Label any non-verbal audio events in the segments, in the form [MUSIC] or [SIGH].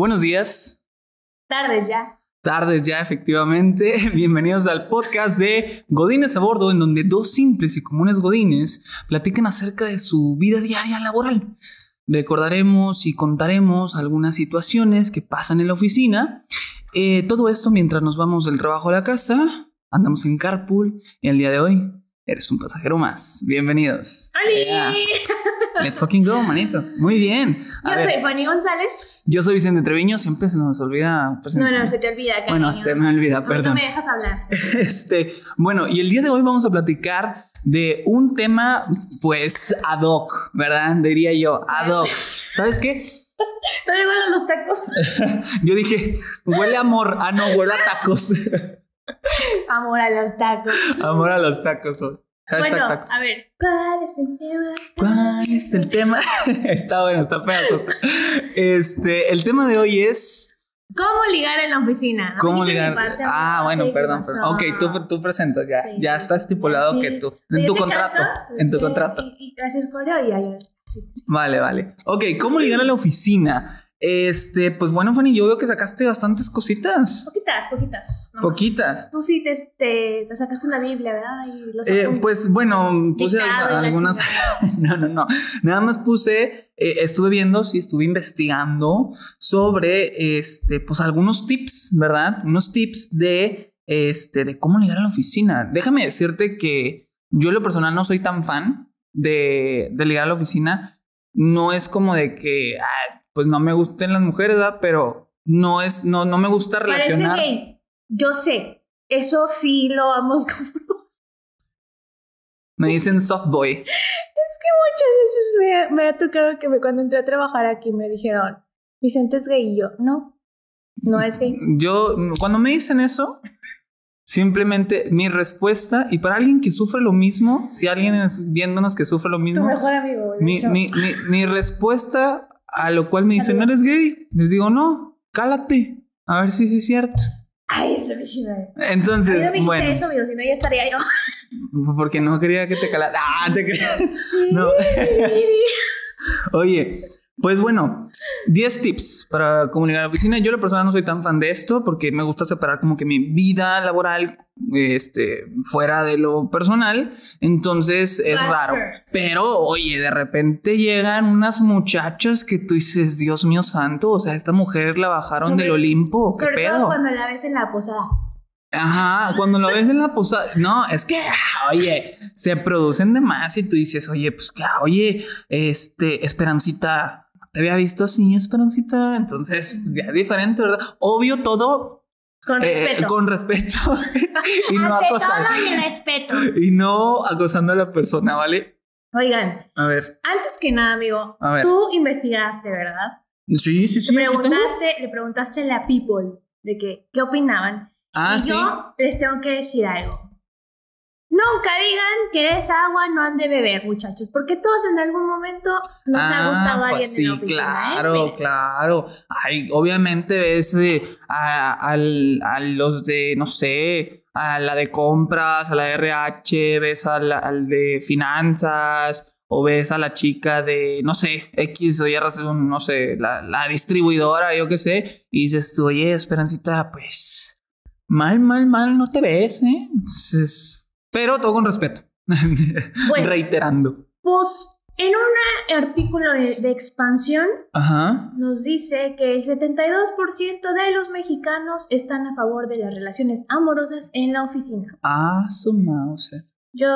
Buenos días. Tardes ya. Tardes ya, efectivamente. [LAUGHS] Bienvenidos al podcast de Godines a Bordo, en donde dos simples y comunes Godines platican acerca de su vida diaria laboral. Recordaremos y contaremos algunas situaciones que pasan en la oficina. Eh, todo esto mientras nos vamos del trabajo a la casa. Andamos en carpool y el día de hoy eres un pasajero más. Bienvenidos. ¡Holi! Yeah. [LAUGHS] Let's fucking go, manito. Muy bien. A Yo ver, soy Fanny González. yo soy Vicente Treviño. Siempre se nos olvida No, presentar. no, se te olvida, cariño. Bueno, se me olvida, perdón. me dejas hablar. [LAUGHS] Este, bueno, y el día de hoy vamos a platicar de un tema, pues, ad hoc, ¿verdad? Diría yo, ad hoc. [LAUGHS] ¿Sabes qué? Todavía huelen los tacos. [LAUGHS] Yo dije, huele a amor. Ah, no, huele a tacos. Amor a los tacos. amor a los tacos. Hashtag bueno, tacos. a ver. ¿Cuál es el tema? ¿Cuál es el tema? [LAUGHS] está bueno, está pedazoso. Este, el tema de hoy es ¿Cómo ligar en la oficina? No cómo ligar. Ah, bueno, Sí, perdón, ¿qué perdón. Ok, tú, tú presentas ya. Sí, ya sí. está estipulado Sí. que tú. Sí, En tu contrato. canto, En tu y- contrato. Y, y haces coreo y. Sí. Vale, vale. Ok, ¿cómo ligar a la oficina? Este, pues bueno, Fanny, yo veo que sacaste bastantes cositas. Poquitas, poquitas. nomás. Poquitas. Tú sí te, te, te sacaste una Biblia, ¿verdad? Y los Eh, pues bueno, puse algunas. [LAUGHS] no, no, no. Nada más puse, eh, estuve viendo, sí, estuve investigando sobre, este, pues algunos tips, ¿verdad? Unos tips de, este, de cómo ligar a la oficina. Déjame decirte que yo, en lo personal, no soy tan fan de, de ligar a la oficina. No es como de que, ah, pues no me gusten las mujeres, ¿verdad? Pero no es, no, no me gusta Parece relacionar. gay. Yo sé. Eso sí lo vamos [LAUGHS] como. Me dicen soft boy. Es que muchas veces me, me ha tocado que me, cuando entré a trabajar aquí me dijeron, Vicente es gay y yo, no, no es gay. Yo, cuando me dicen eso, simplemente mi respuesta, y para alguien que sufre lo mismo, si alguien es viéndonos que sufre lo Tu mismo, mejor amigo, mi, mi, mi respuesta a lo cual me dicen, ¿no eres gay? Les digo, no, cálate, a ver si sí es cierto. Ay, eso me. Entonces, no me bueno, eso, amigo, si no ya estaría yo. [LAUGHS] porque no quería que te calas. Ah, te quería. [LAUGHS] No. [LAUGHS] Oye, pues bueno, 10 tips para comunicar en la oficina. Yo, la persona, no soy tan fan de esto porque me gusta separar como que mi vida laboral este, fuera de lo personal. Entonces es raro. Pero, oye, de repente llegan unas muchachas que tú dices, Dios mío santo, o sea, esta mujer la bajaron Sobre- del Olimpo. ¿Qué Sobre pedo? todo cuando la ves en la posada. Ajá, cuando lo ves en la posada, no, es que, ah, oye, se producen de más y tú dices, oye, pues que, ah, oye, este, Esperancita, te había visto así, Esperancita, entonces ya es diferente, ¿verdad? Obvio todo Con eh, respeto. con respeto [LAUGHS] y no Ante acosando, todo mi respeto. y no acosando a la persona, ¿vale? Oigan, A ver, antes que nada, amigo, A ver. tú investigaste, ¿verdad? sí, sí, sí. Le preguntaste, le preguntaste a la people de que, qué opinaban. Ah, y sí. yo les tengo que decir algo. Nunca digan que esa agua no han de beber, muchachos, porque todos en algún momento nos ha Ah, gustado pues alguien sí, en la oficina. claro, ¿eh? Mira, claro. Ay, obviamente ves eh, a, al- a los de, no sé, a la de compras, a la de RH, ves a la- al de finanzas, o ves a la chica de, no sé, X o Y, razón, no sé, la, la distribuidora, yo qué sé, y dices tú, oye, Esperancita, pues, mal, mal, mal, no te ves, ¿eh? Entonces, pero todo con respeto. [LAUGHS] Bueno. Reiterando. Pues en un artículo de, de expansión Ajá. nos dice que el 72% de los mexicanos están a favor de las relaciones amorosas en la oficina. Ah, su mouse. Yo...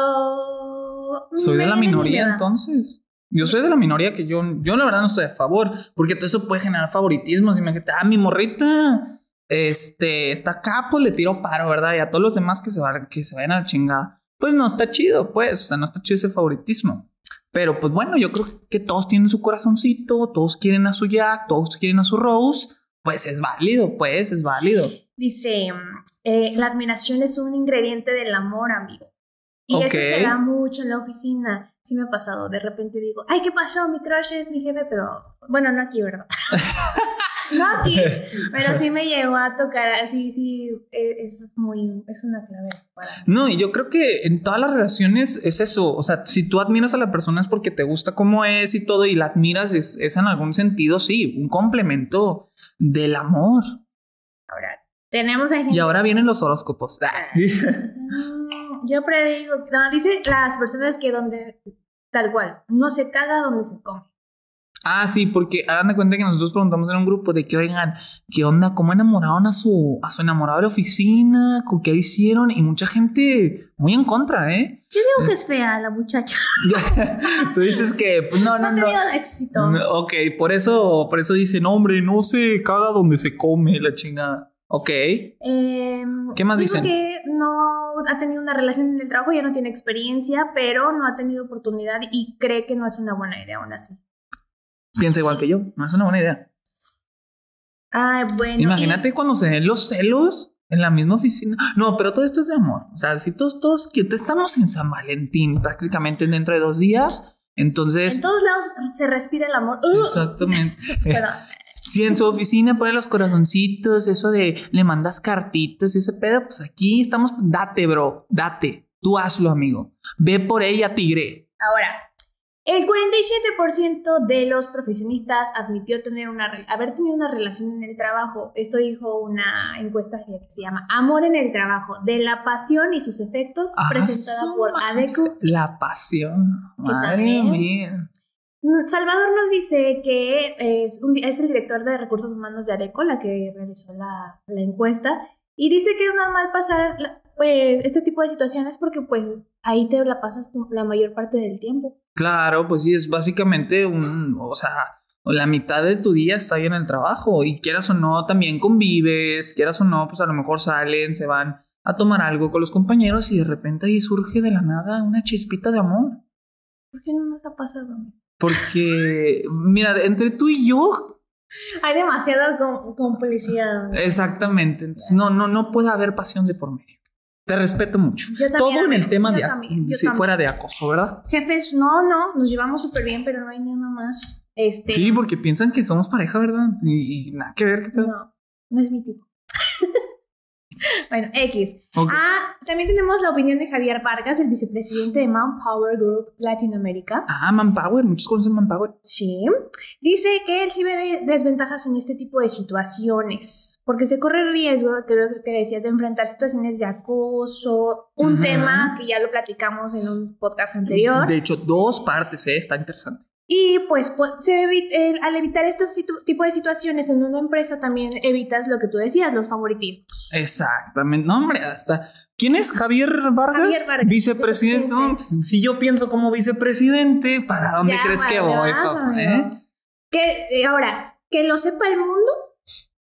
Soy de la minoría entonces. Yo soy de la minoría que yo, yo la verdad no estoy a favor, porque todo eso puede generar favoritismos. Imagínate, ah, mi morrita, este, está pues le tiro paro, ¿verdad? Y a todos los demás que se, van, que se vayan a la chingada. Pues no está chido, pues, o sea, no está chido ese favoritismo. Pero pues bueno, yo creo que todos tienen su corazoncito, todos quieren a su Jack, todos quieren a su Rose. Pues es válido, pues, es válido. Dice, eh, la admiración es un ingrediente del amor, amigo. Y eso Ok. se da mucho en la oficina. Sí me ha pasado. De repente digo, ay, ¿qué pasó? Mi crush es mi jefe, pero... Bueno, no aquí, ¿verdad? [LAUGHS] no aquí. [LAUGHS] Pero sí me llegó a tocar así, sí. eh, Eso es muy... Es una clave para mí. No, y yo creo que en todas las relaciones es eso. O sea, si tú admiras a la persona es porque te gusta cómo es y todo, y la admiras, es, es en algún sentido, sí, un complemento del amor. Ahora, tenemos a gente... Y ahora vienen los horóscopos. [LAUGHS] Mm, Yo predigo, no, dice las personas que donde, tal cual, no se caga donde se come. Ah, sí, porque hagan de cuenta que nosotros preguntamos en un grupo de que, oigan, ¿qué onda? ¿Cómo enamoraron a su, a su enamorado de la oficina? ¿Con qué hicieron? Y mucha gente muy en contra, ¿eh? Yo digo que es fea la muchacha. [LAUGHS] Tú dices que, pues no, No no, ha no. tenido éxito. No, Ok, por eso, por eso dicen, hombre, no se caga donde se come la chingada. Ok. Em, ¿Qué más dicen? que no ha tenido una relación en el trabajo, ya no tiene experiencia, pero no ha tenido oportunidad y cree que no es una buena idea aún así. Piensa igual que yo. No es una buena idea. Ay, bueno. Imagínate cuando se den los celos en la misma oficina. No, pero todo esto es de amor. O sea, si todos, todos, que estamos en San Valentín prácticamente dentro de dos días, y entonces. en todos lados se respira el amor. ¡Ugh! Exactamente. [LAUGHS] Perdón. Si en su oficina pone los corazoncitos, eso de le mandas cartitas y ese pedo, pues aquí estamos. Date, bro, date. Tú hazlo, amigo. Ve por ella, tigre. Ahora, el 47% de los profesionistas admitió tener una, haber tenido una relación en el trabajo. Esto dijo una encuesta que se llama Amor en el trabajo, de la pasión y sus efectos, Ah, presentada por. ADECO. La pasión. Madre mía. Mm, Salvador nos dice que es, un- es el director de recursos humanos de ADECO, la que realizó la, la encuesta, y dice que es normal pasar la- pues, este tipo de situaciones porque pues ahí te la pasas tu- la mayor parte del tiempo. Claro, pues sí, es básicamente un, o sea, la mitad de tu día está ahí en el trabajo y quieras o no, también convives, quieras o no, pues a lo mejor salen, se van a tomar algo con los compañeros y de repente ahí surge de la nada una chispita de amor. ¿Por qué no nos ha pasado? Porque, mira, entre tú y yo, Hay demasiada com- complicidad. exactamente, entonces, no, no, no puede haber pasión de por medio. Te respeto mucho. Yo también, Todo en el tema de, si fuera de acoso, ¿verdad? Jefes, no, no, nos llevamos súper bien, pero no hay nada más. Este, Sí, porque piensan que somos pareja, ¿verdad? Y, y nada que ver. ¿qué no, no es mi tipo. [LAUGHS] bueno, X. Ok. Ah, también tenemos la opinión de Javier Vargas, el vicepresidente de Manpower Group Latinoamérica. Ah, Manpower, muchos conocen Manpower. Sí. Dice que él sí ve de- desventajas en este tipo de situaciones, porque se corre riesgo, creo que decías, de enfrentar situaciones de acoso, un Ujú. tema que ya lo platicamos en un podcast anterior. De hecho, dos partes, ¿eh? Está interesante. Y pues pu- se evi- el- al evitar este tipo de situaciones en una empresa también evitas lo que tú decías, los favoritismos. Exactamente. No, hombre, hasta. ¿Quién es Javier Vargas? Javier Vargas, Vicepresidente. No, pues, si yo pienso como vicepresidente, ¿para dónde Ya, crees que voy, papá? eh? Que eh, ahora, que lo sepa el mundo,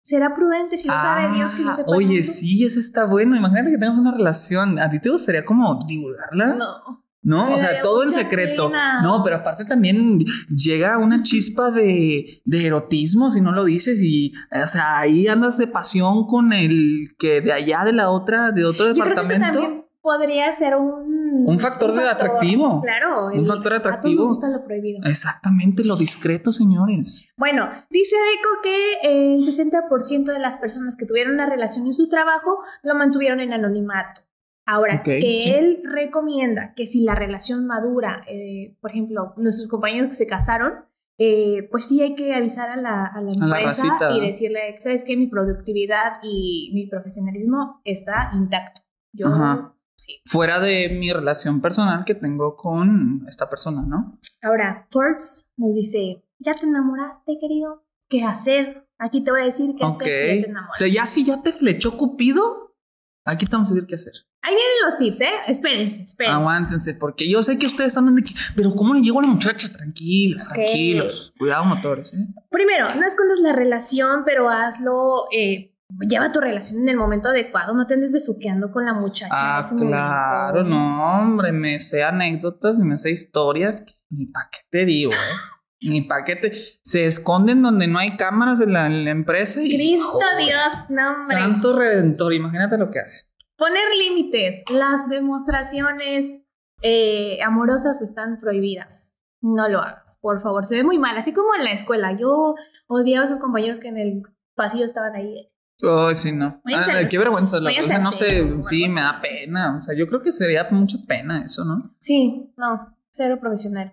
será prudente si lo sabe Dios que lo sepa el Ah, oye, mundo. sí, eso está bueno. Imagínate que tengas una relación. ¿A ti te gustaría como divulgarla? No. ¿No? Me O sea, todo en secreto. pena. No, pero aparte también llega una chispa de, de erotismo si no lo dices y, o sea, ahí andas de pasión con el que de allá de la otra, de otro Yo creo que eso departamento. también podría ser un... Un factor de atractivo. Claro. Un factor A atractivo. todos nos gusta lo prohibido. Exactamente, lo discreto, señores. Bueno, dice Deco que el 60% de las personas que tuvieron una relación en su trabajo lo mantuvieron en anonimato. Ahora, que sí. él recomienda que si la relación madura, eh, por ejemplo, nuestros compañeros que se casaron, eh, pues sí hay que avisar a la, a la A la empresa y decirle, ¿sabes qué? Mi productividad y mi profesionalismo está intacto. Yo, Ajá. sí. Fuera de mi relación personal que tengo con esta persona, ¿no? Ahora, Forbes nos dice, ¿ya te enamoraste, querido? ¿Qué hacer? Aquí te voy a decir qué Ok. hacer si ya te O enamoras. sea, ya si ya te flechó Cupido, aquí te vamos a decir qué hacer. Ahí vienen los tips, ¿eh? Espérense, espérense. Aguántense, porque yo sé que ustedes andan de que, pero ¿cómo le llego a la muchacha? Tranquilos, tranquilos. Cuidado, motores, ¿eh? Primero, no escondas la relación, pero hazlo, eh, lleva tu relación en el momento adecuado, no te andes besuqueando con la muchacha. en Ah, ese claro, momento. no, hombre, me sé anécdotas y me sé historias. que Ni pa' qué te digo, ¿eh? [LAUGHS] Ni pa' qué te... Se esconden donde no hay cámaras en la, en la empresa y... Cristo ¡Oh! Dios, no hombre. Santo Redentor, imagínate lo que hace. Poner límites. Las demostraciones eh, amorosas están prohibidas. No lo hagas, por favor. Se ve muy mal, así como en la escuela. Yo odiaba a esos compañeros que en el pasillo estaban ahí. Ay, sí, no. Ah, qué vergüenza. La cosa, no sé, sí, me da pena. O sea, yo creo que sería mucha pena eso, ¿no? Sí, no, cero profesional.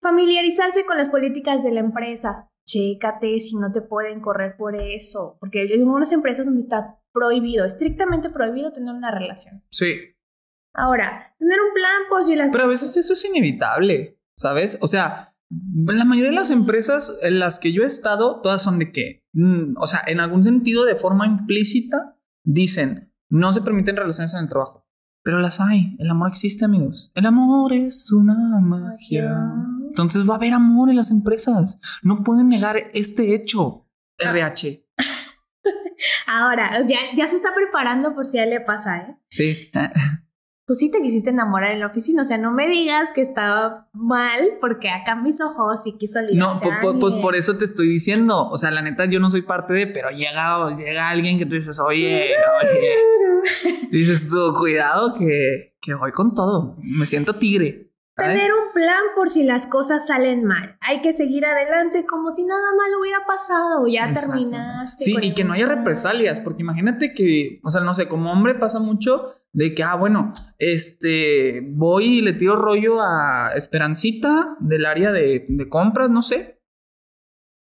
Familiarizarse con las políticas de la empresa. chécate si no te pueden correr por eso, porque hay algunas empresas donde está prohibido, estrictamente prohibido tener una relación. Sí. Ahora, tener un plan por si las... Pero a veces eso es inevitable, ¿sabes? O sea, la mayoría de las empresas en las que yo he estado, todas son de que, mm, o sea, en algún sentido, de forma implícita, dicen, no se permiten relaciones en el trabajo. Pero las hay, el amor existe, amigos. El amor es una magia. Entonces va a haber amor en las empresas. No pueden negar este hecho. RH. Ahora, ya, ya se está preparando por si a él le pasa, ¿eh? Sí. Tú sí te quisiste enamorar en la oficina, o sea, no me digas que estaba mal porque acá mis ojos sí quiso No, pues, por eso te estoy diciendo. O sea, la neta, yo no soy parte de, pero llega, llega alguien que tú dices, oye, oye. [LAUGHS] Dices tú, cuidado que, que voy con todo. Me siento tigre. ¿sabes? Tener un plan por si las cosas salen mal. Hay que seguir adelante como si nada malo hubiera pasado. Ya terminaste. Sí, y que no haya represalias, porque imagínate que, o sea, no sé, como hombre pasa mucho de que, ah, bueno, este, voy y le tiro rollo a Esperancita del área de, de compras, no sé.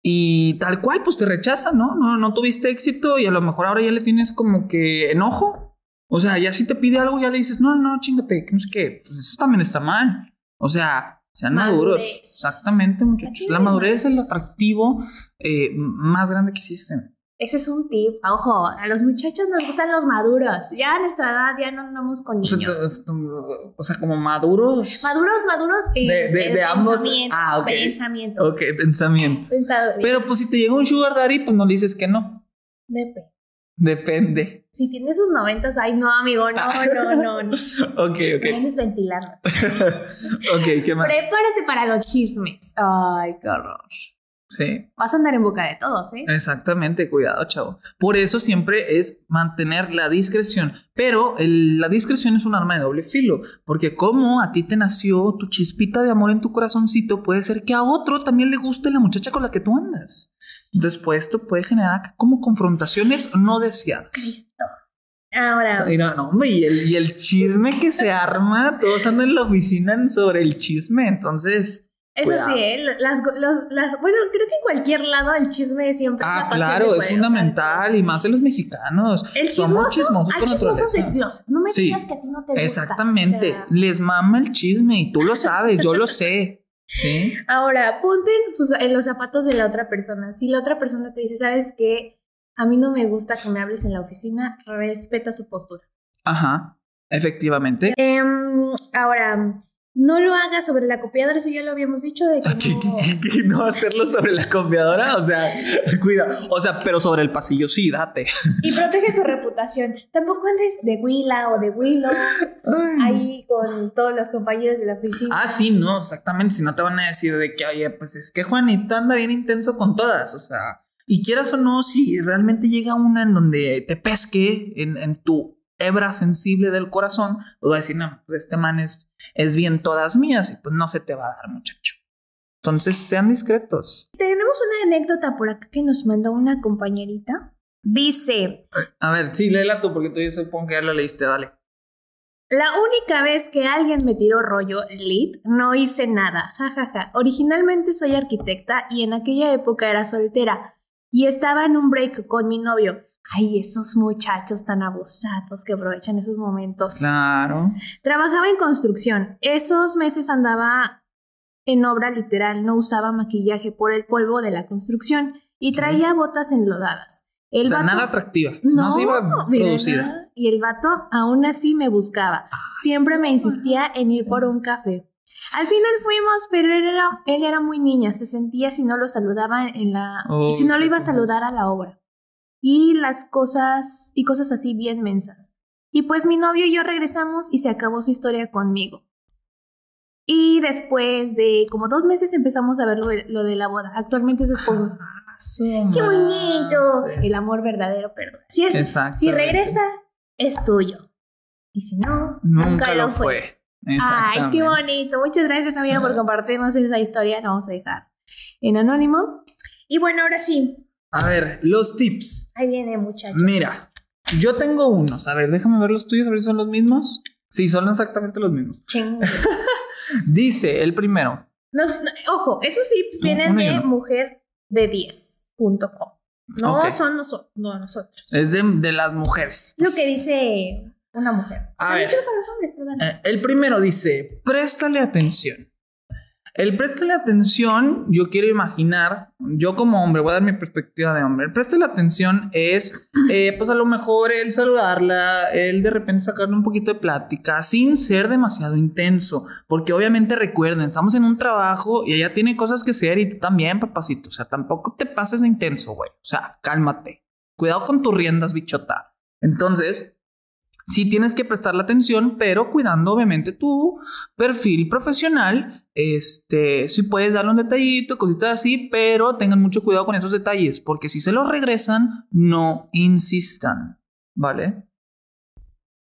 Y tal cual, pues te rechaza, ¿no? ¿no? No tuviste éxito y a lo mejor ahora ya le tienes como que enojo. O sea, ya si te pide algo, ya le dices, no, no, chingate, que no sé qué. Pues eso también está mal. O sea, sean maduros. Exactamente, muchachos. La madurez es el atractivo eh, más grande que existe. Ese es un tip. Ojo, a los muchachos nos gustan los maduros. Ya a nuestra edad ya no andamos con O sea, niños. o sea, como maduros. Maduros, maduros. eh, De- de- de ambos- Pensamiento. ah, ok. Pensamiento. Ok, pensamiento. Pensado. Pero pues si te llega un sugar daddy, pues no dices que no. Depe. Depende. Si tiene sus noventas, ay, no, amigo, no, no, no. no. [LAUGHS] Ok, ok. Puedes ventilarlo. [LAUGHS] ok, ¿qué más? Prepárate para los chismes. Ay, qué horror. Sí, Vas a andar en boca de todos, ¿eh? exactamente. Cuidado, chavo. Por eso siempre es mantener la discreción. Pero el- la discreción es un arma de doble filo. Porque como a ti te nació tu chispita de amor en tu corazoncito, puede ser que a otro también le guste la muchacha con la que tú andas. Entonces, pues esto puede generar como confrontaciones no deseadas. Ahora, Mira, no, hombre, y el, y el chisme que se arma, todos andan en la oficina sobre el chisme, entonces. eso cuidado. sí, ¿eh? Las, los- las, bueno, creo que en cualquier lado el chisme siempre es Ah, la pasión claro, es poder, fundamental y más en los mexicanos. El Somos chismoso, chismosos hay por chismosos naturaleza. closet. No me Sí. digas que a ti no te gusta. Exactamente, O sea, les mama el chisme y tú lo sabes, yo lo sé. Sí. [LAUGHS] ahora, ponte en, sus- en los zapatos de la otra persona. Si la otra persona te dice, ¿sabes qué? A mí no me gusta que me hables en la oficina, respeta su postura. Ajá, efectivamente. Em, ahora, no lo hagas sobre la copiadora, eso ya lo habíamos dicho. De que ¿Qué, no- qué- qué- qué? no hacerlo sobre la copiadora? O sea, [LAUGHS] cuida. O sea, pero sobre el pasillo sí, date. Y protege tu reputación. Tampoco andes de Willa o de Willow ahí con todos los compañeros de la oficina. Ah, sí, no, exactamente. Si no te van a decir de que, oye, pues es que Juanita anda bien intenso con todas. O sea, y quieras o no, si realmente llega una en donde te pesque en, en tu hebra sensible del corazón, pues va a decir, no, pues este man es, es bien todas mías y pues no se te va a dar, muchacho. Entonces, sean discretos. Tenemos una anécdota por acá que nos mandó una compañerita. Dice, A ver, sí, léela tú porque tú ya supongo que ya la leíste, dale. la única vez que alguien me tiró rollo lit, no hice nada. Ja, ja, ja. Originalmente soy arquitecta y en aquella época era soltera y estaba en un break con mi novio. Ay, esos muchachos tan abusados que aprovechan esos momentos. Claro. Trabajaba en construcción. Esos meses andaba en obra literal, no usaba maquillaje por el polvo de la construcción y traía botas enlodadas. El o sea, vato- nada atractiva. No, se iba producida. nada. Y el vato aún así me buscaba. Siempre me insistía en ir por un café. Al final fuimos, pero él era, él era muy niña, se sentía si no lo saludaba en la, Oh, si no lo iba a saludar a la obra. Y las cosas, y cosas así bien mensas. Y pues mi novio y yo regresamos y se acabó su historia conmigo. Y después de como dos meses empezamos a ver lo de, lo de la boda. Actualmente es su esposo. ¡Qué bonito! El amor verdadero, perdón. Si, es, Exacto. si regresa, es tuyo. Y si no, Nunca, lo fue. Ay, qué bonito. Muchas gracias, amiga, por compartirnos esa historia. La vamos a dejar en anónimo. Y bueno, ahora sí. A ver, los tips. Ahí viene, muchachos. Mira, yo tengo unos. A ver, déjame ver los tuyos, a ver si son los mismos. Sí, son exactamente los mismos. [LAUGHS] Dice el primero. No, ojo, esos tips vienen de uno. mujer de 10.com. No son noso- no nosotros. Es de, de las mujeres. Lo que dice una mujer. A También ver. sirve para los hombres, perdón. Eh, el primero dice, préstale atención. El préstale atención, yo quiero imaginar, yo como hombre, voy a dar mi perspectiva de hombre. El préstale atención es, eh, pues a lo mejor el saludarla, el de repente sacarle un poquito de plática, sin ser demasiado intenso. Porque obviamente recuerden, estamos en un trabajo y ella tiene cosas que hacer y tú también, papacito. O sea, tampoco te pases de intenso, güey. O sea, cálmate. Cuidado con tus riendas, bichota. Entonces, sí tienes que prestarle atención, pero cuidando obviamente tu perfil profesional. Este, si puedes darle un detallito, cositas así, pero tengan mucho cuidado con esos detalles, porque si se los regresan, no insistan, ¿vale?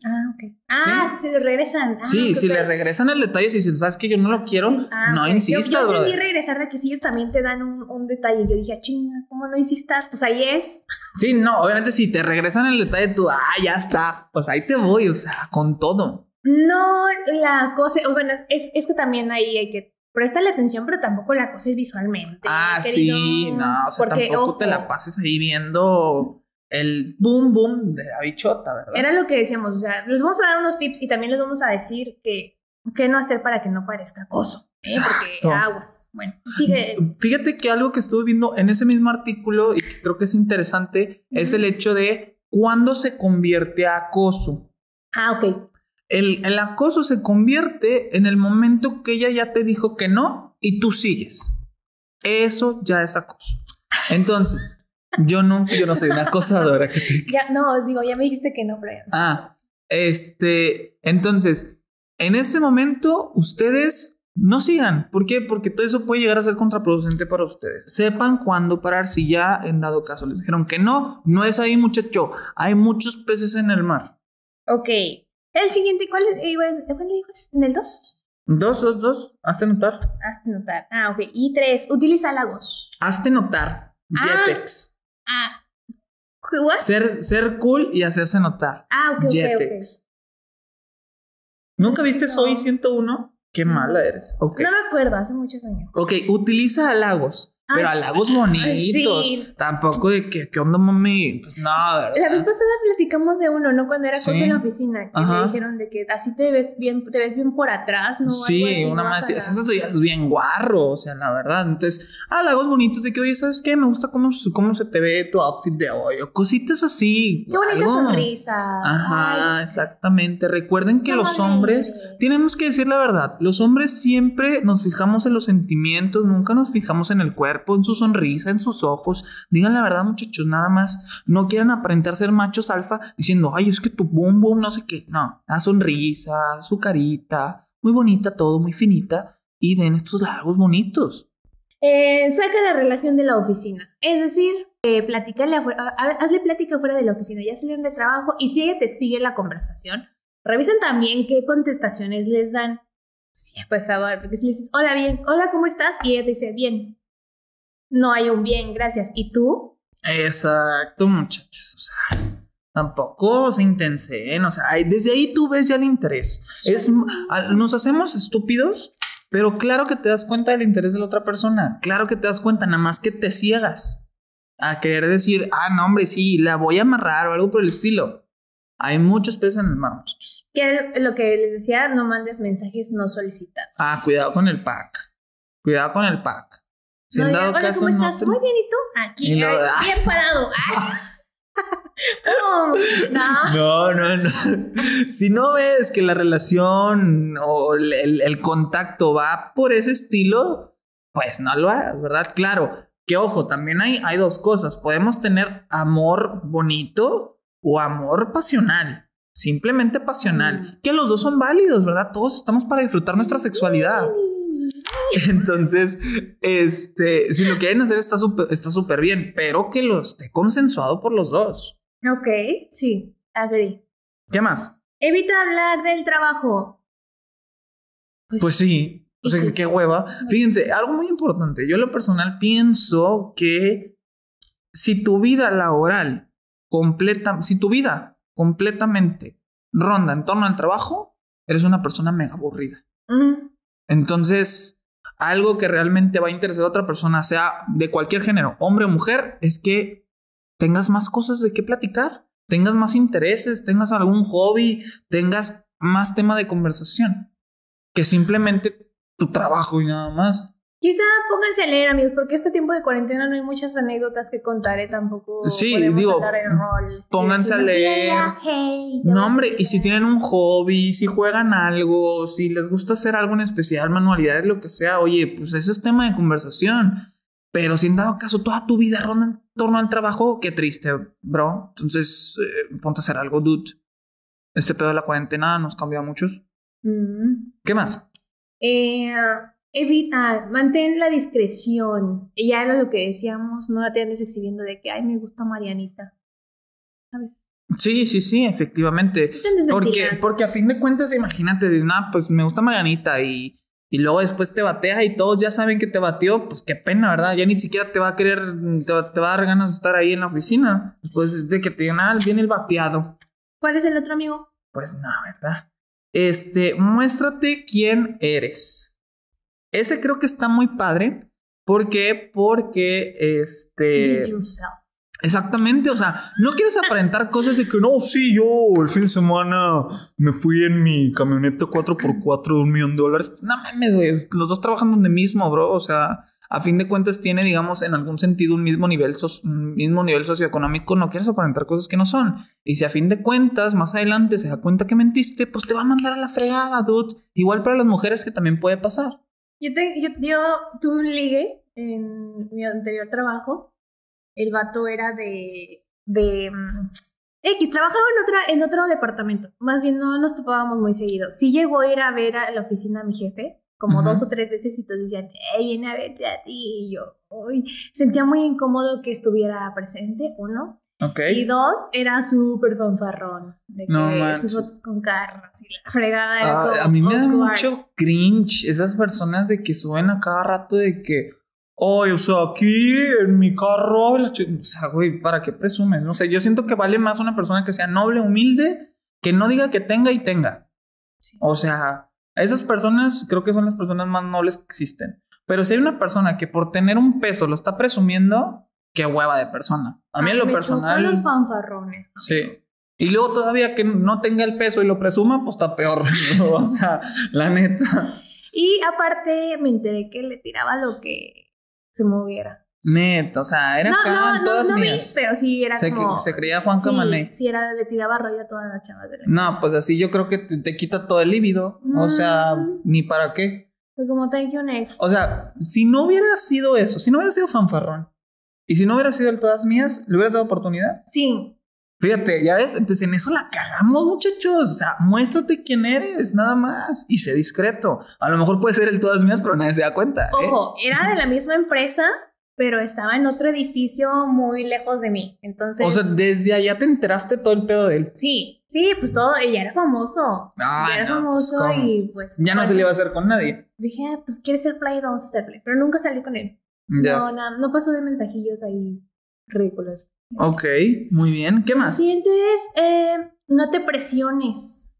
Ah, ok. Ah, si se regresan. Ah, sí, si le regresan el detalle, si sabes que yo no lo quiero, Sí, ah, no ok. insistas, Yo, yo entendí regresar de que si ellos también te dan un, un detalle. Yo dije, "Ah, chinga, ¿cómo no insistas? Pues ahí es. Sí, no, obviamente si te regresan el detalle, tú, ah, ya está, pues ahí te voy, o sea, con todo. No la cosa, o bueno, es, es que también ahí hay que prestarle atención, pero tampoco la cosa es visualmente. Ah, querido. sí, no, o sea, Porque, tampoco te la pases ahí viendo el boom boom de la bichota, ¿verdad? Era lo que decíamos, o sea, les vamos a dar unos tips y también les vamos a decir que qué no hacer para que no parezca acoso, ¿eh? porque aguas. Bueno, sigue. Fíjate que algo que estuve viendo en ese mismo artículo y que creo que es interesante es el hecho de cuándo se convierte a acoso. Ah, ok. El, el acoso se convierte en el momento que ella ya te dijo que no y tú sigues. Eso ya es acoso. Entonces, yo no, yo no soy una acosadora que te [LAUGHS] Ya, no, digo, ya me dijiste que no, pero ya. Ah, este, entonces, en ese momento ustedes no sigan. ¿Por qué? Porque todo eso puede llegar a ser contraproducente para ustedes. Sepan cuándo parar si ya en dado caso les dijeron que no, no es ahí muchacho, hay muchos peces en el mar. Ok. El siguiente, ¿cuál es? Iba-. ¿En el 2? Dos, dos, dos, hazte notar. Hazte notar. Ah, ok. Y 3, utiliza halagos. Hazte notar. Ah. Jetex. Ah. ¿What? Ser, ser cool y hacerse notar. Ah, ok, ok, ok. Jetex. ¿Nunca viste Soy No. 101? Qué mala eres. No me acuerdo, hace muchos años. Ok, utiliza halagos. Pero halagos bonitos. sí. Tampoco de que, ¿qué onda, mami? Pues no, La vez pasada platicamos de uno, ¿no? Cuando era Sí. cosa en la oficina, que me dijeron de que así te ves bien, te ves bien por atrás, ¿no? Sí, así, una más. Para- Eso es bien guarro, o sea, la verdad. Entonces, halagos bonitos de que, oye, ¿sabes qué? Me gusta cómo, cómo se te ve tu outfit de hoy. O cositas así. Qué bonita algo. sonrisa. Ajá, Ay, exactamente. Recuerden que los hombres tenemos que decir la verdad. Los hombres siempre nos fijamos en los sentimientos, nunca nos fijamos en el cuerpo, en su sonrisa, en sus ojos. Digan la verdad, muchachos, nada más. No quieran aparentar ser machos alfa diciendo, ay, es que tu boom boom, no sé qué. No, la sonrisa, su carita, muy bonita todo, muy finita. Y den estos largos bonitos. Eh, saca la relación de la oficina. Es decir, eh, afuera, hazle plática fuera de la oficina, ya salieron de trabajo y si te sigue la conversación, revisen también qué contestaciones les dan. Sí, por favor, porque si le dices, hola, bien, hola, ¿cómo estás? Y ella te dice, bien. No hay un bien, gracias. ¿Y tú? Exacto, muchachos. O sea, tampoco se intensen. O sea, desde ahí tú ves ya el interés. Es, nos hacemos estúpidos, pero claro que te das cuenta del interés de la otra persona. Claro que te das cuenta, nada más que te ciegas a querer decir, ah, no, hombre, sí, la voy a amarrar o algo por el estilo. Hay muchos peces en el mar, muchachos. Que lo que les decía, no mandes mensajes no solicitados. Ah, cuidado con el pack. Cuidado con el pack. Si no digan, dado hola, caso ¿cómo no estás? Muy bien, ¿y tú? Aquí, ay, ah. bien parado. [LAUGHS] Ah. [LAUGHS] no. No, no, no. Si no ves que la relación o el, el- el contacto va por ese estilo, pues no lo hagas, ¿verdad? Claro, que ojo, también hay, hay dos cosas. Podemos tener amor bonito o amor pasional. Simplemente pasional. Mm. Que los dos son válidos, ¿verdad? Todos estamos para disfrutar nuestra sexualidad. [LAUGHS] Entonces, este, si lo quieren hacer está súper está súper bien, pero que lo esté consensuado por los dos. Ok, sí, agree. ¿Qué más? Evita hablar del trabajo. Pues sí, o sea, Sí. qué hueva. Fíjense, algo muy importante. Yo en lo personal pienso que si tu vida laboral completa, si tu vida completamente ronda en torno al trabajo, eres una persona mega aburrida. Mm, Entonces, algo que realmente va a interesar a otra persona, sea de cualquier género, hombre o mujer, es que tengas más cosas de qué platicar, tengas más intereses, tengas algún hobby, tengas más tema de conversación que simplemente tu trabajo y nada más. Quizá pónganse a leer, amigos, porque este tiempo de cuarentena no hay muchas anécdotas que contaré tampoco. Sí, digo, pónganse a leer. no, hombre, y si tienen un hobby, si juegan algo, si les gusta hacer algo en especial, manualidades, lo que sea, oye, pues ese es tema de conversación. Pero si en dado caso toda tu vida ronda en torno al trabajo, qué triste, bro. Entonces, eh, ponte a hacer algo, dude. Este pedo de la cuarentena nos cambió a muchos. Mm. ¿Qué más? Eh, evita, mantén la discreción. Y ya era lo que decíamos, no te andes exhibiendo de que, ay, me gusta Marianita. ¿Sabes? Sí, sí, sí, efectivamente. Porque, porque a fin de cuentas, imagínate, de una, pues me gusta Marianita y, y luego después te batea y todos ya saben que te batió, pues qué pena, ¿verdad? Ya ni siquiera te va a querer, te va, a dar ganas de estar ahí en la oficina. Después de que te digan, ah, viene el bateado. ¿Cuál es el otro amigo? Pues no, ¿verdad? Este, muéstrate quién eres. Ese creo que está muy padre. ¿Por qué? Porque este. Exactamente, o sea, no quieres aparentar cosas de que no, sí, yo el fin de semana me fui en mi camioneta 4x4 de un millón de dólares. No mames, güey, los dos trabajan donde mismo, bro. O sea, a fin de cuentas tiene, digamos, en algún sentido un mismo nivel, mismo nivel socioeconómico. No quieres aparentar cosas que no son. Y si a fin de cuentas más adelante se da cuenta que mentiste, pues te va a mandar a la fregada, dude. Igual para las mujeres que también puede pasar. Yo, yo, tuve un ligue en mi anterior trabajo. El vato era de. de mm, X, trabajaba en, otra, en otro departamento. Más bien no nos topábamos muy seguido. Sí llegó a ir a ver a la oficina a mi jefe, como dos o tres veces, y todos decían, hey, viene a verte a ti. Y yo, uy, sentía muy incómodo que estuviera presente, uno. Y dos, era súper fanfarrón. De que sus fotos con carros y la fregada era ah, A mí me da mucho cringe esas personas de que suben a cada rato de que. Oye, o sea, aquí en mi carro. o sea, güey, ¿para qué presumes? No sé, yo siento que vale más una persona que sea noble, humilde, que no diga que tenga y tenga. O sea, esas personas creo que son las personas más nobles que existen. Pero si hay una persona que por tener un peso lo está presumiendo, qué hueva de persona. A mí en lo personal. los fanfarrones. Sí. Y luego todavía que no tenga el peso y lo presuma, pues está peor. [LAUGHS] o sea, la neta. Y aparte me enteré que le tiraba lo que se moviera. Neta, o sea, era acá en todas no, mías. pero sí era se, como... Se creía Juan Camané. Sí, era, le tiraba rollo a todas las chavas de la No, pues así yo creo que te, quita todo el líbido. O sea, mm. ni para qué. Fue como thank you next. O sea, si no hubiera sido eso, si no hubiera sido fanfarrón, y si no hubiera sido el todas mías, ¿le hubieras dado oportunidad? Sí. Fíjate, ya ves, entonces en eso la cagamos, muchachos. O sea, muéstrate quién eres, nada más. Y sé discreto. A lo mejor puede ser el todas mías, pero nadie se da cuenta. ¿eh? Ojo, era de la misma empresa, pero estaba en otro edificio muy lejos de mí. Entonces. O sea, desde allá te enteraste todo el pedo de él. Sí, sí, pues todo, ella era famoso. Ah, ya era pues, famoso y pues. Ya no se le iba a hacer con nadie. Dije, ah, pues quieres ser play, vamos a ser play. Pero nunca salí con él. No, no, no pasó de mensajillos ahí ridículos. Ok, muy bien. ¿Qué más? Siguiente es, eh, no te presiones.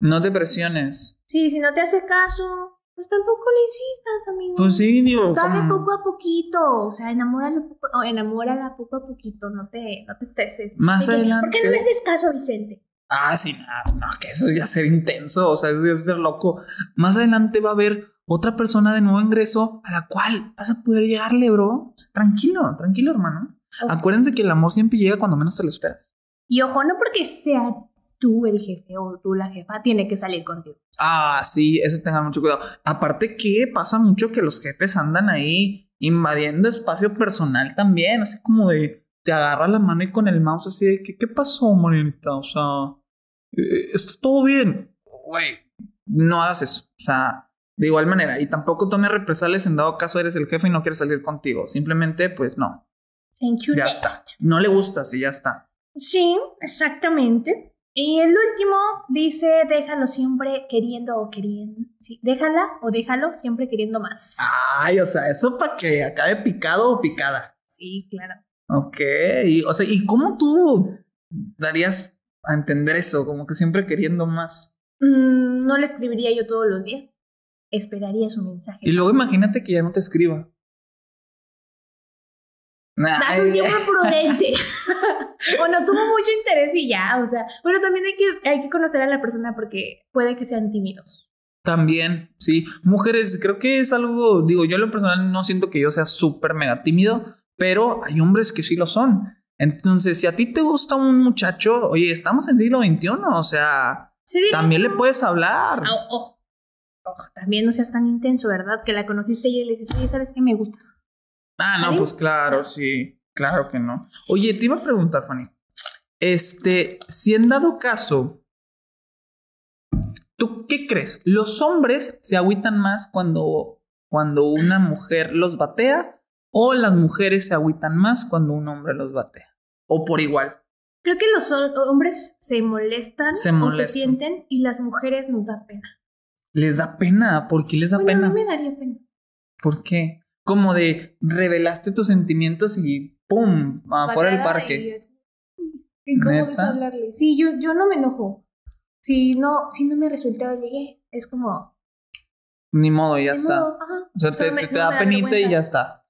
No te presiones. Sí, si no te hace caso, pues tampoco le insistas, amigo. Pues sí, digo. Dale poco a poquito. O sea, enamórala poco, enamórala poco a poquito. No te, no te estreses. Más adelante. ¿Por qué no le haces caso a Vicente? Ah, sí, no, no, que eso ya ser intenso. O sea, eso ya ser loco. Más adelante va a haber otra persona de nuevo ingreso a la cual vas a poder llegarle, bro. Tranquilo, tranquilo, hermano. Acuérdense que el amor siempre llega cuando menos te lo esperas. Y ojo, no porque seas tú el jefe o tú la jefa, tiene que salir contigo. Ah, sí, eso tengan mucho cuidado. Aparte que pasa mucho que los jefes andan ahí invadiendo espacio personal también, así como de te agarra la mano y con el mouse así de que, ¿qué pasó, Marianita? O sea, eh, está todo bien. Güey, no hagas eso. O sea, de igual manera, y tampoco tome represalias en dado caso eres el jefe y no quieres salir contigo. Simplemente, pues no. Thank you ya está. No le gustas y ya está. Sí, exactamente. Y el último dice, déjalo siempre queriendo o queriendo. Sí, déjala o déjalo siempre queriendo más. Ay, o sea, eso para que acabe picado o picada. Sí, claro. Ok, o sea, ¿y cómo tú darías a entender eso? Como que siempre queriendo más. Mm, no le escribiría yo todos los días. Esperaría su mensaje. Y luego imagínate que ya no te escriba. Das un tiempo prudente. o [LAUGHS] no tuvo mucho interés y ya, o sea, bueno, también hay que, hay que conocer a la persona porque puede que sean tímidos. También, sí. Mujeres, creo que es algo, digo, yo en lo personal no siento que yo sea súper mega tímido, pero hay hombres que sí lo son. Entonces, si a ti te gusta un muchacho, oye, estamos en siglo XXI, o sea, también le puedes hablar. Ah, ojo, también no seas tan intenso, ¿verdad? Que la conociste y le dices, oye, ¿sabes qué me gustas? Ah, no, pues claro, sí. Claro que no. Oye, te iba a preguntar, Fanny. Este, si en dado caso, ¿tú qué crees? ¿Los hombres se agüitan más cuando, cuando una mujer los batea? ¿O las mujeres se agüitan más cuando un hombre los batea? ¿O por igual? Creo que los hombres se molestan, se o se sienten y las mujeres nos da pena. ¿Les da pena? ¿Por qué les da pena? A mí me daría pena. ¿Por qué? como de revelaste tus sentimientos y ¡pum! afuera del parque. ¿Cómo hablarle? Sí, yo, yo no me enojo. Si no, si no me resulta llegué, es como. Ni modo, ya está. o sea, te, te, da penita y ya está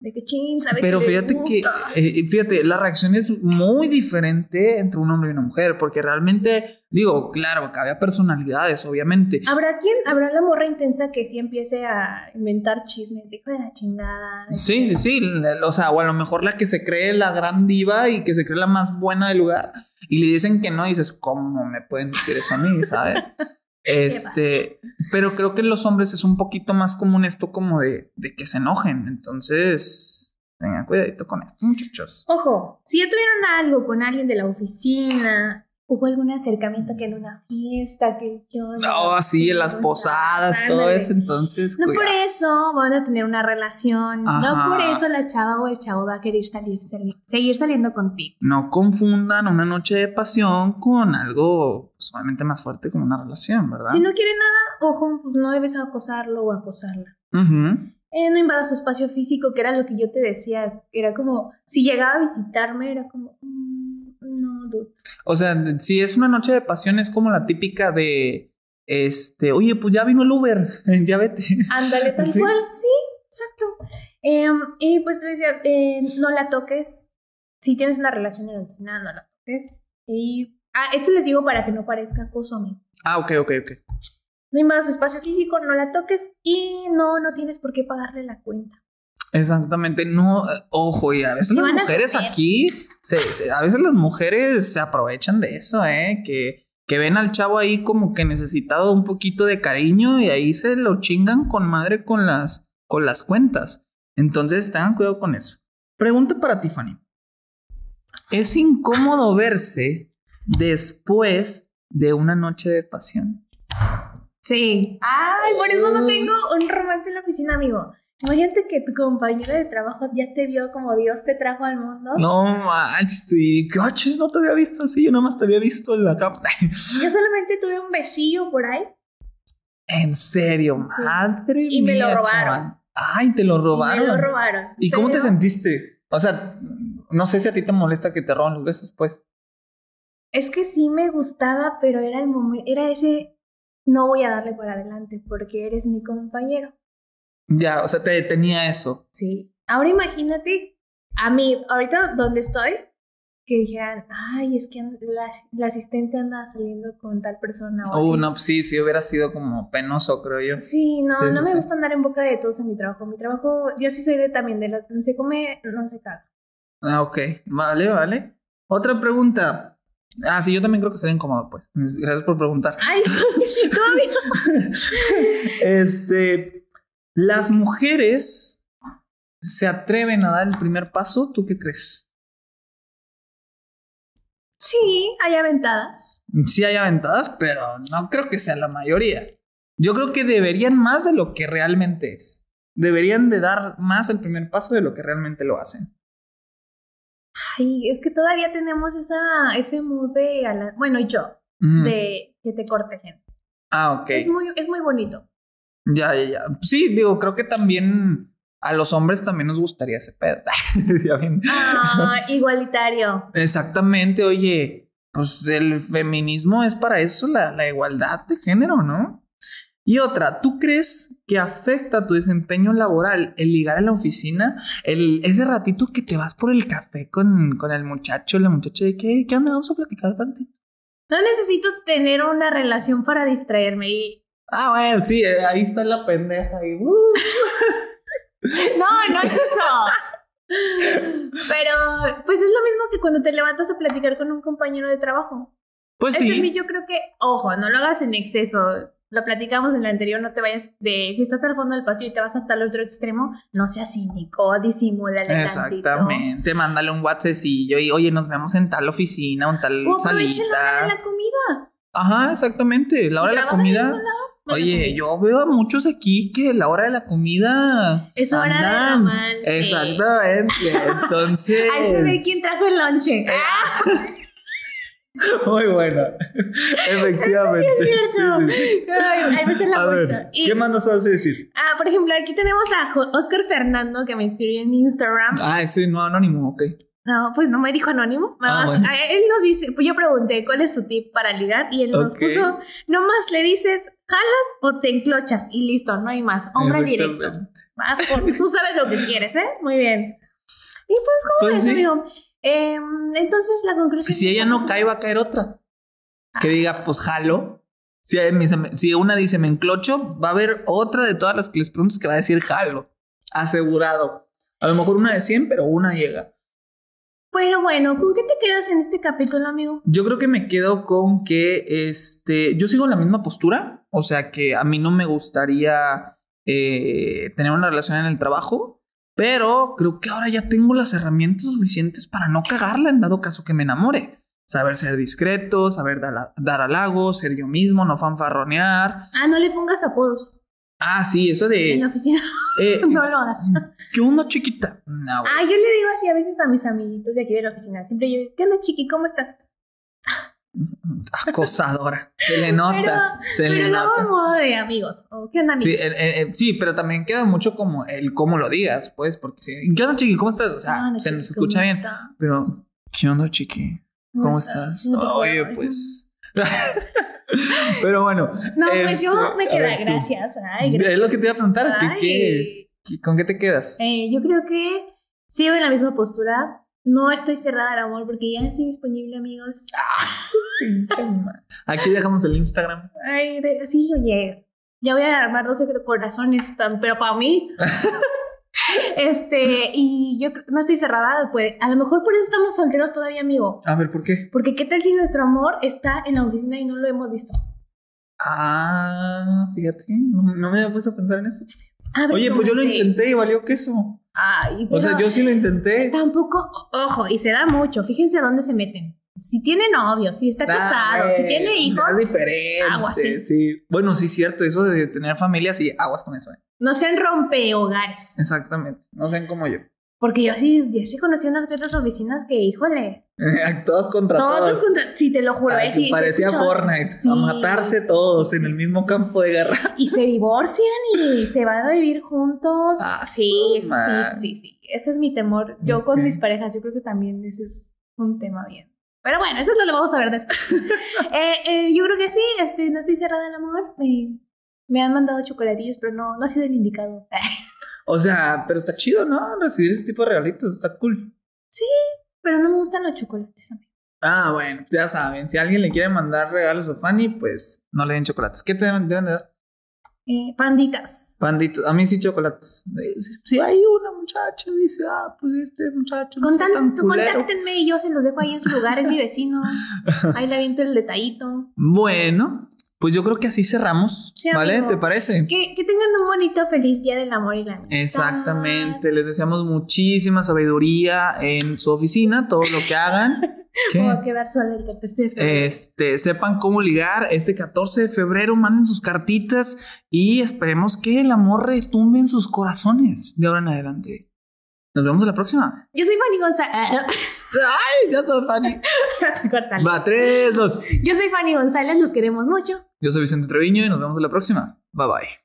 de que chin, sabe Pero fíjate que, eh, fíjate, la reacción es muy diferente entre un hombre y una mujer, porque realmente, digo, claro, que había personalidades, obviamente. ¿Habrá quien, habrá la morra intensa que sí empiece a inventar chismes, de la chingada? Sí, sí, sí, o sea, o a lo mejor la que se cree la gran diva y que se cree la más buena del lugar, y le dicen que no, y dices, ¿cómo me pueden decir eso a mí, sabes? [LAUGHS] Este, pero creo que en los hombres es un poquito más común esto como de, de que se enojen. Entonces, tengan cuidadito con esto, muchachos. Ojo, si ya tuvieron algo con alguien de la oficina, hubo algún acercamiento que en una fiesta, que yo... No, sí, en las posadas, todo eso, entonces... No por eso van a tener una relación, no por eso la chava o el chavo va a querer salir, seguir saliendo contigo. No confundan una noche de pasión con algo sumamente más fuerte como una relación, ¿verdad? Si no quiere nada, ojo, pues no debes acosarlo o acosarla. eh, no invada su espacio físico, que era lo que yo te decía, era como, si llegaba a visitarme, era como... Mm, no, dude. O sea, si es una noche de pasión, es como la típica de. Este, oye, pues ya vino el Uber, [LAUGHS] ya vete. Ándale, tal cual, sí, exacto. Em, y pues te decía, eh, no la toques. Si tienes una relación en la oficina, no la toques. Y. Ah, esto les digo para que no parezca acoso a mí. Ah, ok, ok, ok. No hay más espacio físico, no la toques y no, no tienes por qué pagarle la cuenta. Exactamente, no, ojo, y a veces las mujeres aquí, a veces las mujeres se aprovechan de eso, ¿eh? Que, que ven al chavo ahí como que necesitado un poquito de cariño y ahí se lo chingan con madre con las, con las cuentas. Entonces, tengan cuidado con eso. Pregunta para Tiffany. ¿Es incómodo verse después de una noche de pasión? Sí. Ay, por eso no tengo un romance en la oficina, amigo. Imagínate que tu compañero de trabajo ya te vio como Dios te trajo al mundo. No manches, coches, no te había visto así, yo nada más te había visto en la cama. [LAUGHS] Yo solamente tuve un besillo por ahí. En serio, madre Y me lo robaron. Ay, te lo robaron. me lo robaron. ¿Y cómo te sentiste? O sea, no sé si a ti te molesta que te roban los besos, pues. Es que sí me gustaba, pero era el momento, era ese, no voy a darle para adelante porque eres mi compañero. Ya, o sea, te detenía eso. Sí. Ahora imagínate a mí, ahorita donde estoy, que dijeran, ay, es que la, asistente anda saliendo con tal persona. O oh, no, pues sí, sí hubiera sido como penoso, creo yo. Sí, no, no me gusta andar en boca de todos en mi trabajo. Mi trabajo, yo sí soy de también de la se come, no se caga. Ah, ok, vale, vale. Otra pregunta. Ah, sí, yo también creo que sería incómodo, pues. Gracias por preguntar. Ay, sí, todavía. [LAUGHS] este, las mujeres se atreven a dar el primer paso, ¿tú qué crees? Sí, hay aventadas. Sí, hay aventadas, pero no creo que sea la mayoría. Yo creo que deberían más de lo que realmente es. Deberían de dar más el primer paso de lo que realmente lo hacen. Ay, es que todavía tenemos esa, ese mood de, bueno, yo, de que te corte gente. Ah, ok. Es muy, es muy bonito. Ya, ya, ya. Sí, digo, creo que también a los hombres también nos gustaría ese pedo. [LAUGHS] ah, igualitario. Exactamente, oye, pues el feminismo es para eso, la, la igualdad de género, ¿no? Y otra, ¿tú crees que afecta tu desempeño laboral el ligar en la oficina? El, ese ratito que te vas por el café con, con el muchacho, la muchacha de qué, ¿qué onda? Vamos a platicar tantito. No necesito tener una relación para distraerme y... Ah, bueno, sí, eh, ahí está la pendeja y... uh. [LAUGHS] No, no es eso. Pero, pues es lo mismo que cuando te levantas a platicar con un compañero de trabajo. Pues Ese sí. mí yo creo que, ojo, no lo hagas en exceso. Lo platicamos en la anterior, no te vayas de, si estás al fondo del pasillo y te vas hasta el otro extremo, no seas cínico, disimúlale tantito. Exactamente, mándale un WhatsAppcillo y oye, nos vemos en tal oficina o en tal O aprovecha la hora de salita. la comida. Ajá, exactamente. La Si hora de la comida. Oye, sí. yo veo a muchos aquí que la hora de la comida. Es hora de romance. Exactamente. [LAUGHS] Entonces. Ahí se ve quién trajo el lonche. Eh, [LAUGHS] Muy buena. Efectivamente. Es cierto. Sí, sí, sí. Ay, hay veces la A ver, Y- ¿qué más nos vas a decir? Ah, por ejemplo, aquí tenemos a Oscar Fernando que me escribió en Instagram. Ah, ese no anónimo, ok. No, pues no me dijo anónimo. Ah, Nada más, bueno. a él nos dice, pues yo pregunté cuál es su tip para ligar y él nos Ok. puso, nomás le dices, jalas o te enclochas y listo, no hay más. Hombre directo. Vas por- tú sabes lo que quieres, ¿eh? Muy bien. Y pues, ¿cómo Pues ves, sí. amigo? Em, entonces la conclusión. Si ella no cae, va a caer otra. Que diga, pues jalo. Si, si una dice me enclocho, va a haber otra de todas las que les preguntas que va a decir jalo. Asegurado. A lo mejor una de 100, pero una llega. Pero bueno, ¿con qué te quedas en este capítulo, amigo? Yo creo que me quedo con que este, yo sigo la misma postura, o sea que a mí no me gustaría eh, tener una relación en el trabajo, pero creo que ahora ya tengo las herramientas suficientes para no cagarla en dado caso que me enamore. Saber ser discreto, saber dar, dar halagos, ser yo mismo, no fanfarronear. Ah, no le pongas apodos Ah, sí, eso en la de... oficina. eh, [LAUGHS] no lo hagas. ¿Qué onda, chiquita? No. Ah, yo le digo así a veces a mis amiguitos de aquí de la oficina. Siempre yo, ¿qué onda, chiqui? ¿Cómo estás? [LAUGHS] Acosadora. Se le nota, se Pero le hago nota. modo de amigos. ¿O qué onda, Sí, amigos? eh, eh, sí, pero también queda mucho como el cómo lo digas, pues, porque si, ¿qué onda, chiqui? ¿Cómo estás? O sea, ¿Qué onda, se nos escucha ¿Cómo bien, está? pero ¿qué onda, chiqui? ¿Cómo estás? ¿Cómo te fue Oye, pues. [LAUGHS] pero bueno. No, pues yo me quedé, ver, gracias. Ay, gracias. Es lo que te iba a preguntar, ¿qué, Ay. qué- qué- con qué te quedas? Eh, yo creo que sigo en la misma postura. No estoy cerrada al amor porque ya estoy disponible, amigos. Ah. Aquí dejamos el Instagram. Ay, de- sí, oye. Ya voy a armar 12 corazones, pero para mí. [LAUGHS] este, y yo no estoy cerrada. Pues, a lo mejor por eso estamos solteros todavía, amigo. A ver, ¿por qué? Porque qué tal si nuestro amor está en la oficina y no lo hemos visto. Ah, fíjate, no, no me había puesto a pensar en eso. A ver, Oye, pues yo lo intenté y valió queso. Ay, O sea, yo sí lo intenté. Tampoco, ojo, y se da mucho. Fíjense a dónde se meten. Si tiene novio, si está casado, si tiene hijos, Es diferente. aguas, sí. sí. Bueno, sí, cierto. Eso de tener familia, sí, aguas con eso. eh. no sean rompehogares. Exactamente. No sean como yo. Porque yo sí, yo sí conocí unas que otras oficinas que, híjole, [LAUGHS] todos contra todos todos. contra, sí, te lo juro, Ah, eh, sí, parecía. Fortnite. Sí, a matarse todos sí, en el mismo campo de guerra. Y se divorcian y se van a vivir juntos. Ah, sí, sí, sí, sí. Ese es mi temor. Yo con mis parejas, yo creo que también ese es un tema bien. Pero bueno, eso es lo que vamos a ver después. [LAUGHS] Eh, eh, yo creo que sí, este, no estoy cerrada al amor. eh, me han mandado chocolatillos, pero no, no ha sido el indicado. O sea, pero está chido, ¿no? Recibir ese tipo de regalitos. Está cool. Pero no me gustan los chocolates. amigo. Ah, bueno, ya saben. Si alguien le quiere mandar regalos a Fanny, pues no le den chocolates. ¿Qué te deben, deben de dar? Eh, panditas. Panditos. A mí sí chocolates. Si hay una muchacha dice, ah, pues este muchacho Contan- tan tú contáctenme y yo se los dejo ahí en su lugar, es mi vecino. [LAUGHS] Ahí le aviento el detallito. Bueno, pues yo creo que así cerramos, Sí, ¿vale? amigo. ¿Te parece? Que, que tengan un bonito, feliz día del amor y la amistad. Exactamente, les deseamos muchísima sabiduría en su oficina, todo lo que hagan. [LAUGHS] [LAUGHS] ¿Qué? Voy a quedar sola el 14 de febrero. Este, sepan cómo ligar este 14 de febrero, manden sus cartitas y esperemos que el amor retumbe en sus corazones de ahora en adelante. Nos vemos en la próxima. Yo soy Fanny González. [LAUGHS] Ay, ya soy Fanny. [LAUGHS] Va, tres, dos. Yo soy Fanny González, los queremos mucho. Yo soy Vicente Treviño y nos vemos en la próxima. Bye bye.